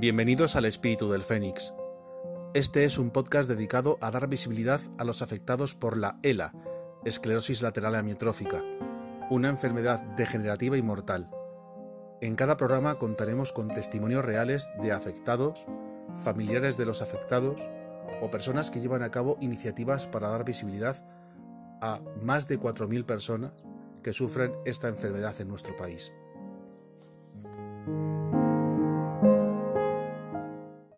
Bienvenidos al Espíritu del Fénix. Este es un podcast dedicado a dar visibilidad a los afectados por la ELA, esclerosis lateral amiotrófica, una enfermedad degenerativa y mortal. En cada programa contaremos con testimonios reales de afectados, familiares de los afectados o personas que llevan a cabo iniciativas para dar visibilidad a más de 4.000 personas que sufren esta enfermedad en nuestro país.